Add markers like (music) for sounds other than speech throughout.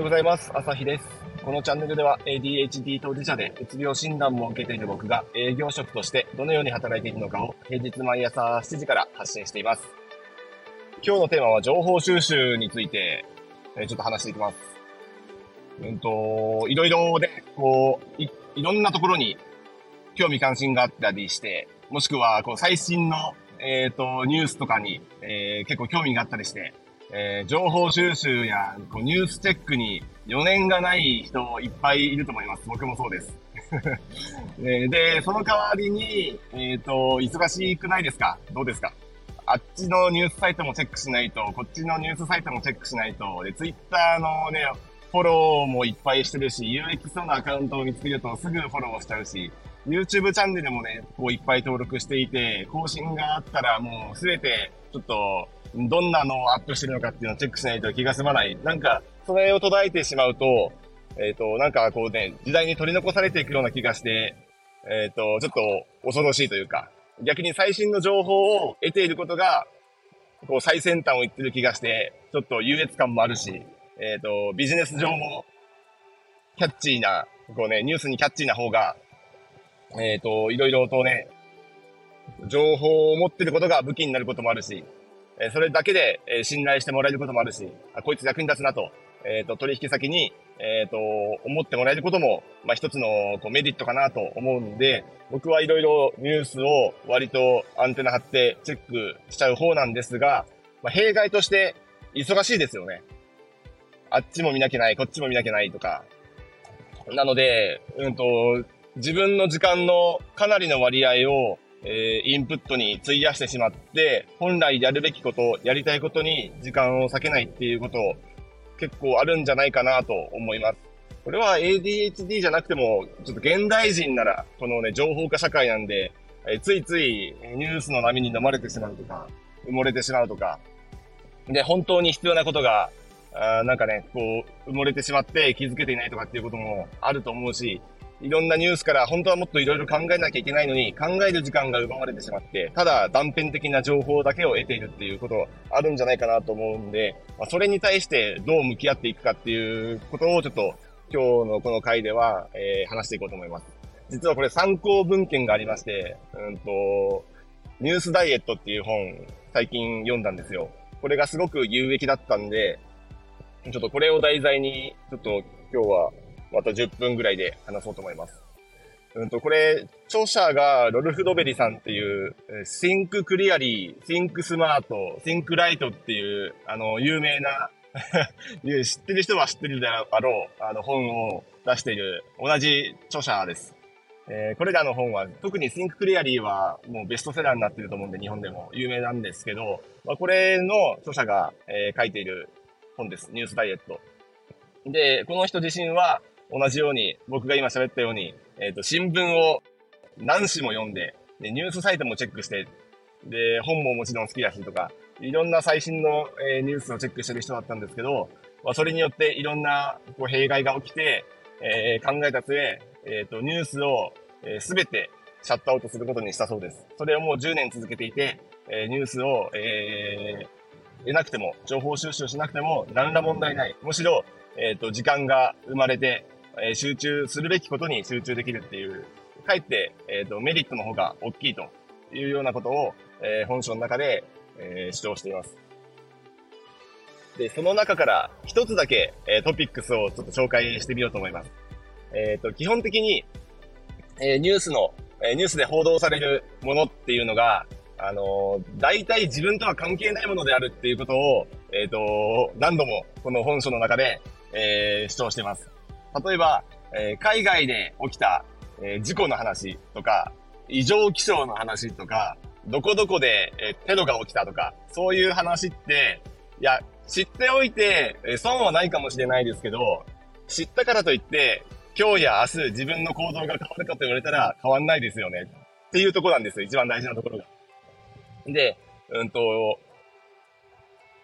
ようございます。朝日です。このチャンネルでは ADHD 当事者でうつ病診断も受けている僕が営業職としてどのように働いているのかを平日毎朝7時から発信しています。今日のテーマは情報収集について、えちょっと話していきます。うんと、いろいろで、こう、い、いろんなところに興味関心があったりして、もしくは、こう、最新の、えっ、ー、と、ニュースとかに、えー、結構興味があったりして、えー、情報収集やこうニュースチェックに余念がない人いっぱいいると思います。僕もそうです。(laughs) えで、その代わりに、えっ、ー、と、忙しくないですか？どうですか？あっちのニュースサイトもチェックしないと、こっちのニュースサイトもチェックしないと、で、ツイッターのね、フォローもいっぱいしてるし、有益そうなアカウントを見つけるとすぐフォローしちゃうし、YouTube チャンネルもね、こういっぱい登録していて、更新があったらもうすべて、ちょっと、どんなのをアップしてるのかっていうのをチェックしないと気が済まない。なんか、それを途絶えてしまうと、えっ、ー、と、なんかこうね、時代に取り残されていくような気がして、えっ、ー、と、ちょっと恐ろしいというか、逆に最新の情報を得ていることが、こう最先端を言ってる気がして、ちょっと優越感もあるし、えっ、ー、と、ビジネス上も、キャッチーな、こうね、ニュースにキャッチーな方が、えっ、と、いろいろとね、情報を持ってることが武器になることもあるし、えそれだけで、え信頼してもらえることもあるし、あこいつ役に立つなと、えっ、ー、と、取引先に、えっ、ー、と、思ってもらえることも、まあ、一つのこうメリットかなと思うんで、僕はいろいろニュースを割とアンテナ張ってチェックしちゃう方なんですが、まあ、弊害として忙しいですよね。あっちも見なきゃない、こっちも見なきゃないとか。なので、うんと、自分の時間のかなりの割合をえー、インプットに費やしてしまって、本来やるべきこと、やりたいことに時間を割けないっていうこと結構あるんじゃないかなと思います。これは ADHD じゃなくても、ちょっと現代人なら、このね、情報化社会なんで、えー、ついついニュースの波に飲まれてしまうとか、埋もれてしまうとか、で、本当に必要なことが、あなんかね、こう、埋もれてしまって気づけていないとかっていうこともあると思うし、いろんなニュースから本当はもっといろいろ考えなきゃいけないのに、考える時間が奪われてしまって、ただ断片的な情報だけを得ているっていうことあるんじゃないかなと思うんで、まあ、それに対してどう向き合っていくかっていうことをちょっと今日のこの回では、えー、話していこうと思います。実はこれ参考文献がありまして、うんと、ニュースダイエットっていう本、最近読んだんですよ。これがすごく有益だったんで、ちょっとこれを題材に、ちょっと今日はまた10分ぐらいで話そうと思います。うんと、これ、著者がロルフ・ドベリさんっていう、Think Clearly, Think Smart, Think Right っていう、あの、有名な (laughs) 知ってる人は知ってるであろう、あの、本を出している、同じ著者です。えー、これらの本は、特に Think Clearly はもうベストセラーになってると思うんで、日本でも有名なんですけど、まあ、これの著者が、えー、書いている本です。ニュースダイエット。で、この人自身は、同じように、僕が今喋ったように、えっ、ー、と、新聞を何紙も読んで、で、ニュースサイトもチェックして、で、本ももちろん好きだしとか、いろんな最新の、えー、ニュースをチェックしてる人だったんですけど、まあ、それによっていろんなこう弊害が起きて、えー、考えた末、えっ、と、ニュースをすべ、えー、てシャットアウトすることにしたそうです。それをもう10年続けていて、え、ニュースを、えー、得なくても、情報収集しなくても、何ら問題ない。むしろ、えっ、ー、と、時間が生まれて、え集中するべきことに集中できるっていう、かえって、えっ、と、メリットの方が大きいというようなことを、えー、本書の中で、えー、主張しています。で、その中から一つだけ、えー、トピックスをちょっと紹介してみようと思います。えっ、と、基本的に、えー、ニュースの、えー、ニュースで報道されるものっていうのが、あの、大体自分とは関係ないものであるっていうことを、えっ、と、何度もこの本書の中で、えー、主張してます。例えば、えー、海外で起きた、えー、事故の話とか、異常気象の話とか、どこどこで、えー、テロが起きたとか、そういう話って、いや、知っておいて、えー、損はないかもしれないですけど、知ったからといって、今日や明日自分の行動が変わるかと言われたら変わんないですよね。っていうとこなんですよ。一番大事なところが。で、うんと、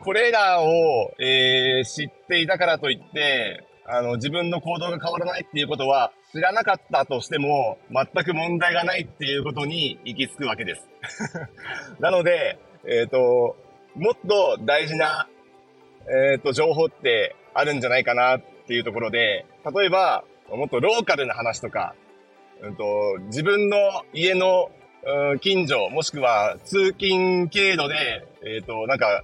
これらを、えー、知っていたからといって、あの、自分の行動が変わらないっていうことは、知らなかったとしても、全く問題がないっていうことに行き着くわけです。(laughs) なので、えっ、ー、と、もっと大事な、えっ、ー、と、情報ってあるんじゃないかなっていうところで、例えば、もっとローカルな話とか、うんと、自分の家の、うん、近所、もしくは通勤経路で、えっ、ー、と、なんか、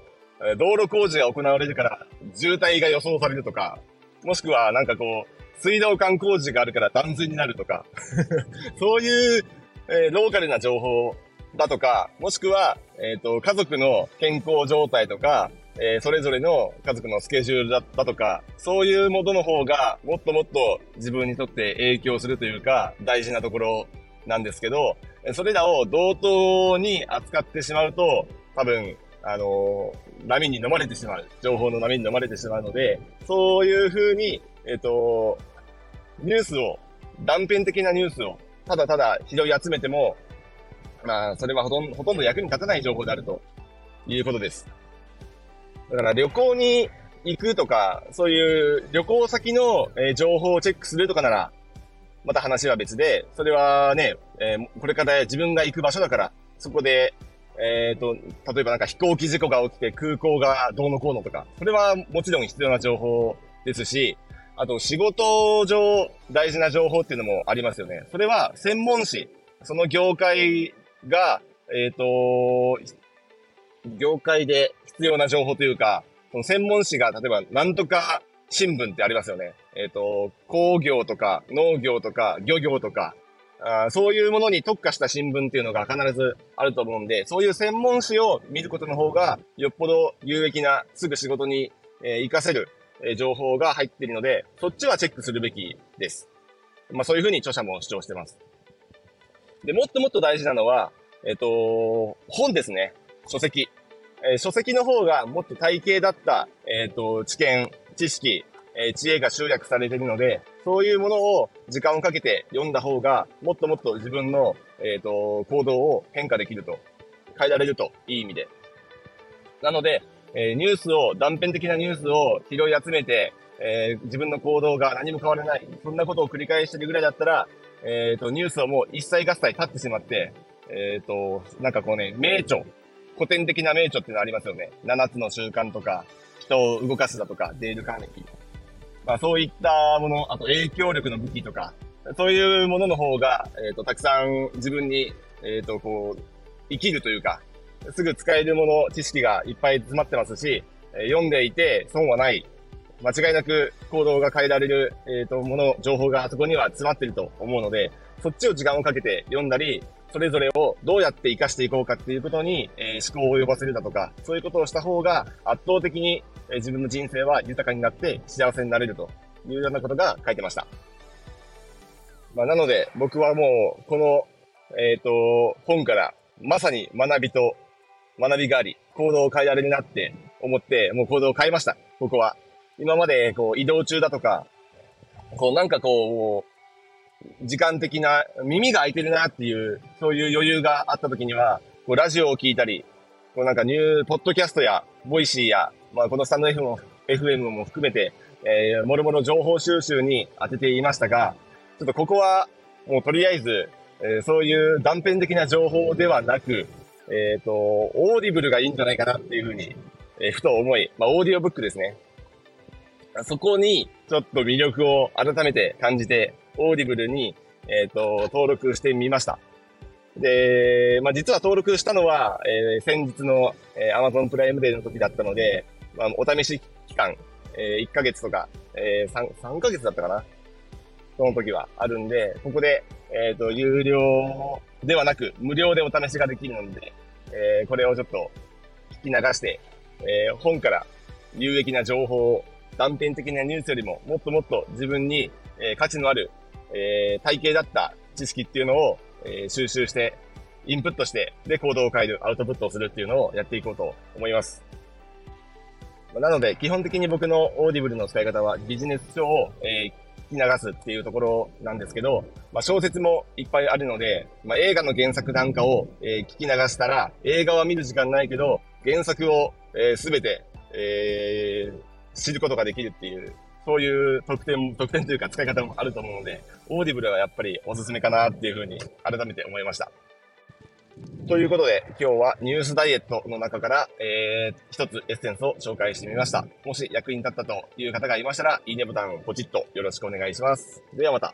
道路工事が行われるから渋滞が予想されるとか、もしくはなんかこう、水道管工事があるから断水になるとか、(laughs) そういう、えー、ローカルな情報だとか、もしくは、えっ、ー、と、家族の健康状態とか、えー、それぞれの家族のスケジュールだったとか、そういうものの方が、もっともっと自分にとって影響するというか、大事なところなんですけど、それらを同等に扱ってしまうと、多分、あの、波に飲まれてしまう。情報の波に飲まれてしまうので、そういう風に、えっ、と、ニュースを、断片的なニュースを、ただただ拾い集めても、まあ、それはほとんど、ほとんど役に立たない情報であるということです。だから旅行に行くとか、そういう旅行先の、えー、情報をチェックするとかなら、また話は別で、それはね、えー、これから自分が行く場所だから、そこで、えっ、ー、と、例えばなんか飛行機事故が起きて空港がどうのこうのとか、それはもちろん必要な情報ですし、あと仕事上大事な情報っていうのもありますよね。それは専門誌、その業界が、えっ、ー、と、業界で必要な情報というか、その専門誌が、例えば、なんとか新聞ってありますよね。えっ、ー、と、工業とか、農業とか、漁業とか、あそういうものに特化した新聞っていうのが必ずあると思うんで、そういう専門誌を見ることの方が、よっぽど有益な、すぐ仕事に、え、活かせる、え、情報が入っているので、そっちはチェックするべきです。まあそういうふうに著者も主張してます。で、もっともっと大事なのは、えっ、と、本ですね。書籍。えー、書籍の方がもっと体系だった、えっ、と、知見、知識、え知恵が集約されているので、そういうものを時間をかけて読んだ方が、もっともっと自分の、えっ、と、行動を変化できると、変えられると、いい意味で。なので、えニュースを、断片的なニュースを拾い集めて、え自分の行動が何も変わらない。そんなことを繰り返してるぐらいだったら、えっ、と、ニュースをもう一切合切立ってしまって、えっ、と、なんかこうね、名著、古典的な名著っていうのありますよね。七つの習慣とか、人を動かすだとか、デール・カーネギー。まあそういったもの、あと影響力の武器とか、そういうものの方が、えっ、ー、と、たくさん自分に、えっ、ー、と、こう、生きるというか、すぐ使えるもの、知識がいっぱい詰まってますし、読んでいて損はない。間違いなく行動が変えられる、えっ、ー、と、もの、情報がそこには詰まってると思うので、そっちを時間をかけて読んだり、それぞれをどうやって活かしていこうかっていうことに、えー、思考を及ばせるだとか、そういうことをした方が圧倒的に、え、自分の人生は豊かになって幸せになれるというようなことが書いてました。まあ、なので、僕はもう、この、えっ、ー、と、本から、まさに学びと、学びがあり、行動を変えられるなって思って、もう行動を変えました。ここは。今まで、こう、移動中だとか、こう、なんかこう、時間的な、耳が空いてるなっていう、そういう余裕があった時には、こうラジオを聞いたり、こうなんかニュー、ポッドキャストや、ボイシーや、まあこのスタンド F も、FM も含めて、えー、もろもろ情報収集に当てていましたが、ちょっとここは、もうとりあえず、えー、そういう断片的な情報ではなく、えっ、ー、と、オーディブルがいいんじゃないかなっていうふうに、えー、ふと思い、まあ、オーディオブックですね。そこに、ちょっと魅力を改めて感じて、オーディブルに、えっ、と、登録してみました。で、まあ、実は登録したのは、えー、先日の、えー、Amazon プライムデーの時だったので、まあ、お試し期間、えー、1ヶ月とか、えー、3、3ヶ月だったかな？その時はあるんで、ここで、えっ、ー、と、有料ではなく、無料でお試しができるので、えー、これをちょっと聞き流して、えー、本から有益な情報を断片的なニュースよりももっともっと自分に、えー、価値のあるえー、体系だった知識っていうのを、えー、収集して、インプットして、で、行動を変える、アウトプットをするっていうのをやっていこうと思います。なので、基本的に僕のオーディブルの使い方はビジネス書を、えー、聞き流すっていうところなんですけど、まあ、小説もいっぱいあるので、まあ、映画の原作なんかを、えー、聞き流したら、映画は見る時間ないけど、原作をすべ、えー、て、えー、知ることができるっていうそういう特典、特典というか使い方もあると思うので、オーディブルはやっぱりおすすめかなっていうふうに改めて思いました。ということで、今日はニュースダイエットの中から、えー、一つエッセンスを紹介してみました。もし役に立ったという方がいましたら、いいねボタンをポチッとよろしくお願いします。ではまた。